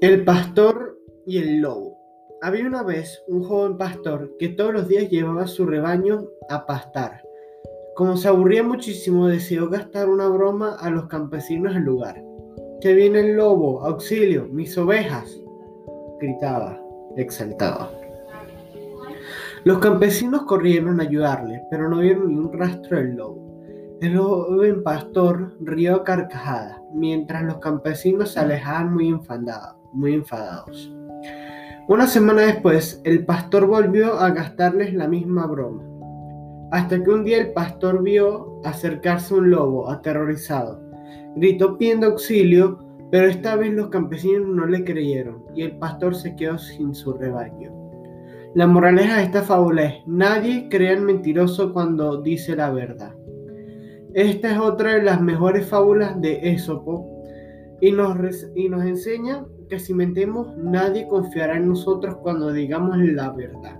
El pastor y el lobo. Había una vez un joven pastor que todos los días llevaba su rebaño a pastar. Como se aburría muchísimo, decidió gastar una broma a los campesinos del lugar. ¡Que viene el lobo! ¡Auxilio! ¡Mis ovejas! gritaba, exaltado. Los campesinos corrieron a ayudarle, pero no vieron ni un rastro del lobo. El joven pastor rió a carcajadas, mientras los campesinos se alejaban muy enfadados muy enfadados. Una semana después, el pastor volvió a gastarles la misma broma, hasta que un día el pastor vio acercarse un lobo aterrorizado. Gritó pidiendo auxilio, pero esta vez los campesinos no le creyeron y el pastor se quedó sin su rebaño. La moraleja de esta fábula es, nadie crea en mentiroso cuando dice la verdad. Esta es otra de las mejores fábulas de Esopo y nos, y nos enseña que si mentemos nadie confiará en nosotros cuando digamos la verdad.